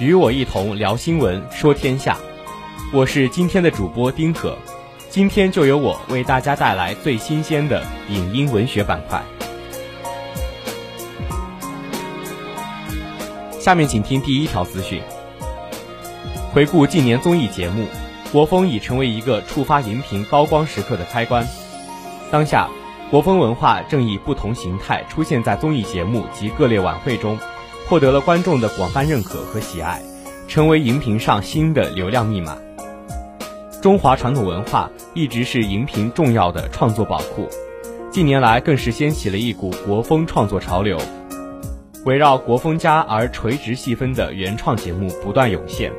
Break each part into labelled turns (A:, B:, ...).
A: 与我一同聊新闻，说天下。我是今天的主播丁可，今天就由我为大家带来最新鲜的影音文学板块。下面请听第一条资讯。回顾近年综艺节目，国风已成为一个触发荧屏高光时刻的开关。当下。国风文化正以不同形态出现在综艺节目及各类晚会中，获得了观众的广泛认可和喜爱，成为荧屏上新的流量密码。中华传统文化一直是荧屏重要的创作宝库，近年来更是掀起了一股国风创作潮流。围绕国风家而垂直细分的原创节目不断涌现，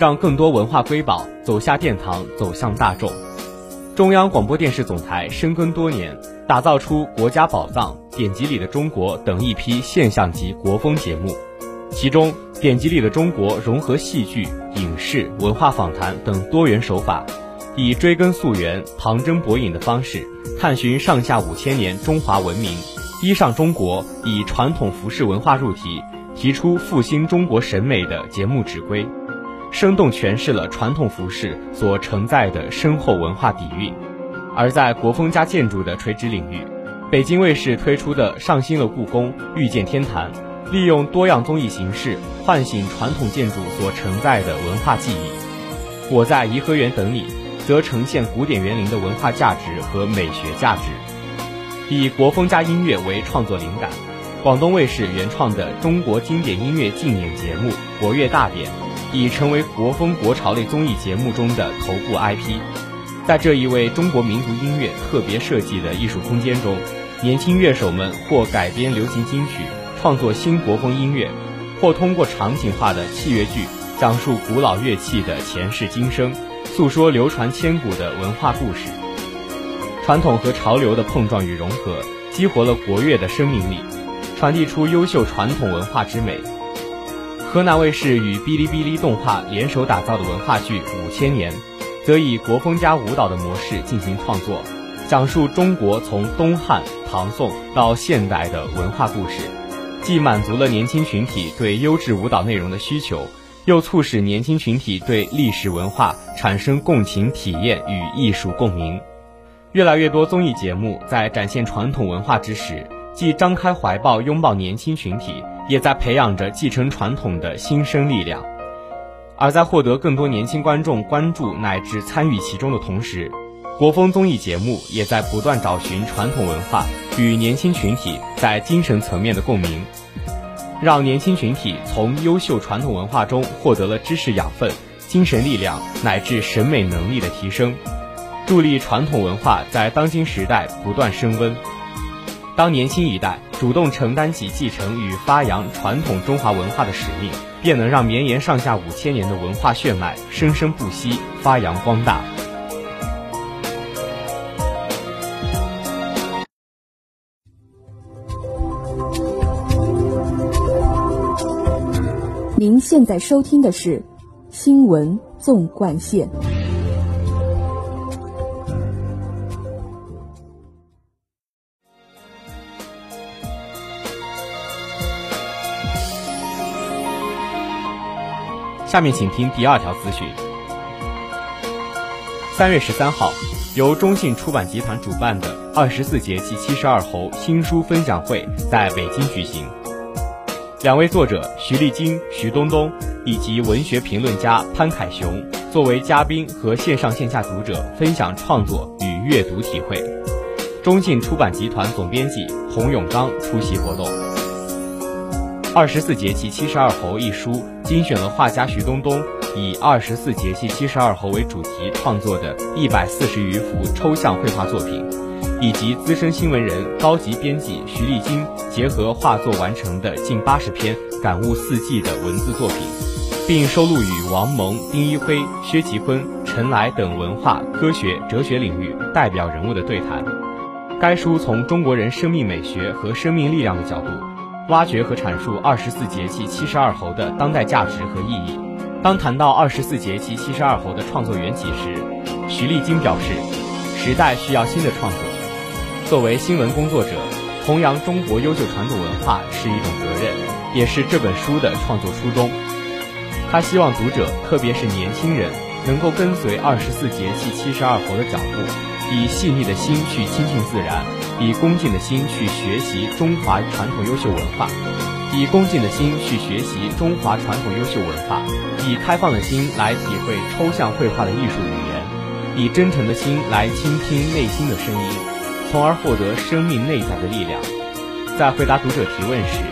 A: 让更多文化瑰宝走下殿堂，走向大众。中央广播电视总台深耕多年。打造出《国家宝藏》《典籍里的中国》等一批现象级国风节目，其中《典籍里的中国》融合戏剧、影视、文化访谈等多元手法，以追根溯源、旁征博引的方式，探寻上下五千年中华文明。衣上中国以传统服饰文化入题，提出复兴中国审美的节目指挥，生动诠释了传统服饰所承载的深厚文化底蕴。而在国风加建筑的垂直领域，北京卫视推出的《上新了故宫，遇见天坛》，利用多样综艺形式唤醒传统建筑所承载的文化记忆。我在颐和园等你，则呈现古典园林的文化价值和美学价值。以国风加音乐为创作灵感，广东卫视原创的中国经典音乐竞演节目《国乐大典》，已成为国风国潮类综艺节目中的头部 IP。在这一位中国民族音乐特别设计的艺术空间中，年轻乐手们或改编流行金曲，创作新国风音乐，或通过场景化的器乐剧，讲述古老乐器的前世今生，诉说流传千古的文化故事。传统和潮流的碰撞与融合，激活了国乐的生命力，传递出优秀传统文化之美。河南卫视与哔哩哔哩动画联手打造的文化剧《五千年》。则以国风加舞蹈的模式进行创作，讲述中国从东汉、唐宋到现代的文化故事，既满足了年轻群体对优质舞蹈内容的需求，又促使年轻群体对历史文化产生共情体验与艺术共鸣。越来越多综艺节目在展现传统文化之时，既张开怀抱拥抱年轻群体，也在培养着继承传统的新生力量。而在获得更多年轻观众关注乃至参与其中的同时，国风综艺节目也在不断找寻传统文化与年轻群体在精神层面的共鸣，让年轻群体从优秀传统文化中获得了知识养分、精神力量乃至审美能力的提升，助力传统文化在当今时代不断升温。当年轻一代主动承担起继承与发扬传统中华文化的使命。便能让绵延上下五千年的文化血脉生生不息、发扬光大。
B: 您现在收听的是《新闻纵贯线》。
A: 下面请听第二条资讯。三月十三号，由中信出版集团主办的二十四节气七十二候新书分享会在北京举行。两位作者徐丽晶、徐冬冬以及文学评论家潘凯雄作为嘉宾和线上线下读者分享创作与阅读体会。中信出版集团总编辑洪永刚出席活动。二十四节气七十二候一书精选了画家徐冬冬以二十四节气七十二候为主题创作的一百四十余幅抽象绘画作品，以及资深新闻人、高级编辑徐丽晶结合画作完成的近八十篇感悟四季的文字作品。并收录与王蒙、丁一辉、薛其坤、陈来等文化、科学、哲学领域代表人物的对谈。该书从中国人生命美学和生命力量的角度，挖掘和阐述二十四节气七十二候的当代价值和意义。当谈到二十四节气七十二候的创作缘起时，徐立金表示，时代需要新的创作。作为新闻工作者，弘扬中国优秀传统文化是一种责任，也是这本书的创作初衷。他希望读者，特别是年轻人，能够跟随二十四节气七十二候的脚步。以细腻的心去亲近自然，以恭敬的心去学习中华传统优秀文化，以恭敬的心去学习中华传统优秀文化，以开放的心来体会抽象绘画的艺术语言，以真诚的心来倾听内心的声音，从而获得生命内在的力量。在回答读者提问时，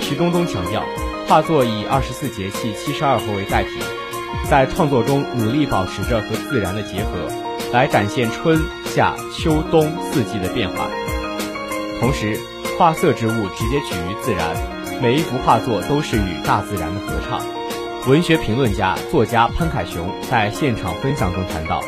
A: 徐冬冬强调，画作以二十四节气七十二候为载体，在创作中努力保持着和自然的结合。来展现春夏秋冬四季的变化，同时画色之物直接取于自然，每一幅画作都是与大自然的合唱。文学评论家、作家潘凯雄在现场分享中谈到，《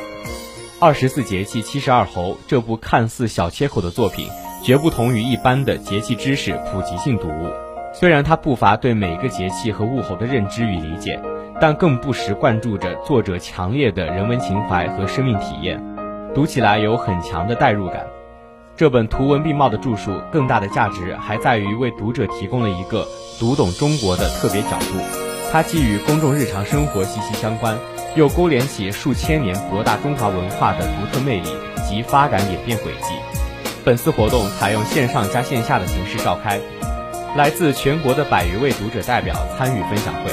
A: 二十四节气七十二候》这部看似小切口的作品，绝不同于一般的节气知识普及性读物。虽然它不乏对每个节气和物候的认知与理解。但更不时灌注着作者强烈的人文情怀和生命体验，读起来有很强的代入感。这本图文并茂的著述，更大的价值还在于为读者提供了一个读懂中国的特别角度。它既与公众日常生活息息相关，又勾连起数千年博大中华文化的独特魅力及发展演变轨迹。本次活动采用线上加线下的形式召开，来自全国的百余位读者代表参与分享会。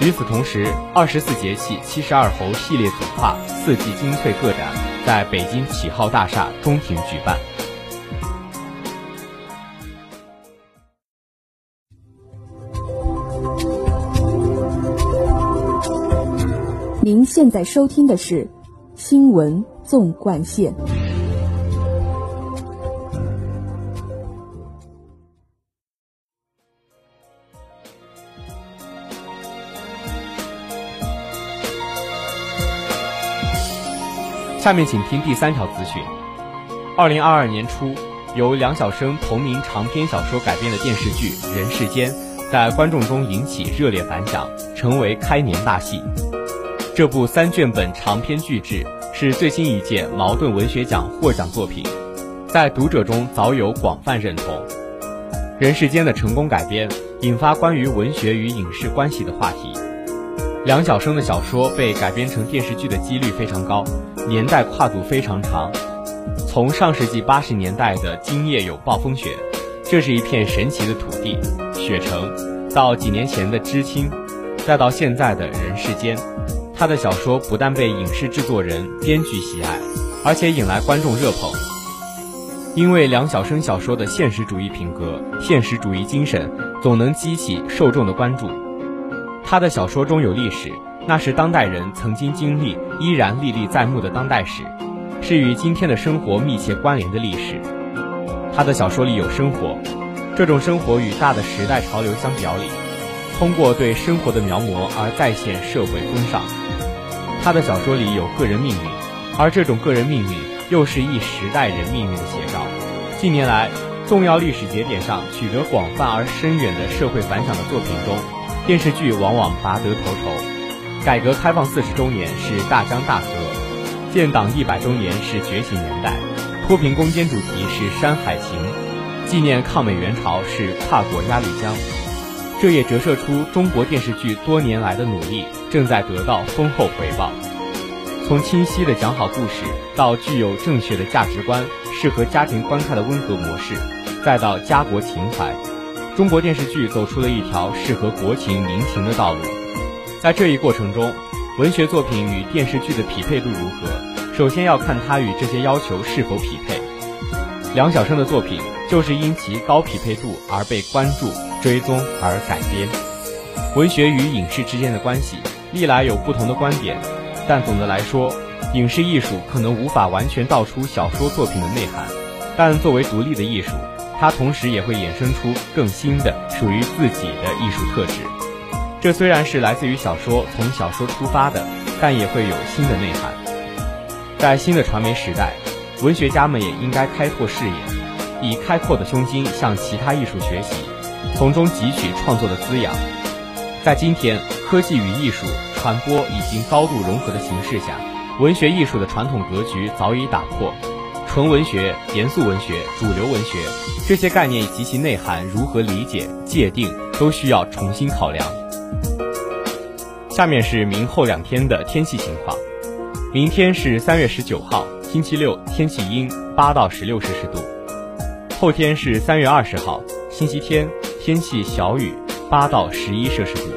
A: 与此同时，二十四节气七十二候系列组画四季精粹个展在北京启号大厦中庭举办。
B: 您现在收听的是《新闻纵贯线》。
A: 下面请听第三条资讯：二零二二年初，由梁晓声同名长篇小说改编的电视剧《人世间》在观众中引起热烈反响，成为开年大戏。这部三卷本长篇巨制是最新一届茅盾文学奖获奖作品，在读者中早有广泛认同。《人世间》的成功改编，引发关于文学与影视关系的话题。梁晓声的小说被改编成电视剧的几率非常高，年代跨度非常长。从上世纪八十年代的《今夜有暴风雪》，这是一片神奇的土地，雪城；到几年前的《知青》，再到现在的人世间，他的小说不但被影视制作人、编剧喜爱，而且引来观众热捧。因为梁晓声小说的现实主义品格、现实主义精神，总能激起受众的关注。他的小说中有历史，那是当代人曾经经历、依然历历在目的当代史，是与今天的生活密切关联的历史。他的小说里有生活，这种生活与大的时代潮流相表里，通过对生活的描摹而再现社会风尚。他的小说里有个人命运，而这种个人命运又是一时代人命运的写照。近年来，重要历史节点上取得广泛而深远的社会反响的作品中。电视剧往往拔得头筹，改革开放四十周年是大江大河，建党一百周年是觉醒年代，脱贫攻坚主题是山海情，纪念抗美援朝是跨过鸭绿江。这也折射出中国电视剧多年来的努力正在得到丰厚回报。从清晰的讲好故事，到具有正确的价值观、适合家庭观看的温和模式，再到家国情怀。中国电视剧走出了一条适合国情民情的道路，在这一过程中，文学作品与电视剧的匹配度如何，首先要看它与这些要求是否匹配。梁晓声的作品就是因其高匹配度而被关注、追踪而改编。文学与影视之间的关系历来有不同的观点，但总的来说，影视艺术可能无法完全道出小说作品的内涵，但作为独立的艺术。它同时也会衍生出更新的属于自己的艺术特质。这虽然是来自于小说，从小说出发的，但也会有新的内涵。在新的传媒时代，文学家们也应该开拓视野，以开阔的胸襟向其他艺术学习，从中汲取创作的滋养。在今天科技与艺术传播已经高度融合的形势下，文学艺术的传统格局早已打破。纯文学、严肃文学、主流文学这些概念及其内涵如何理解、界定，都需要重新考量。下面是明后两天的天气情况：明天是三月十九号，星期六，天气阴，八到十六摄氏度；后天是三月二十号，星期天，天气小雨，八到十一摄氏度。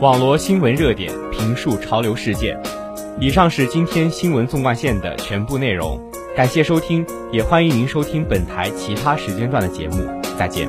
A: 网罗新闻热点，评述潮流事件。以上是今天新闻纵贯线的全部内容，感谢收听，也欢迎您收听本台其他时间段的节目，再见。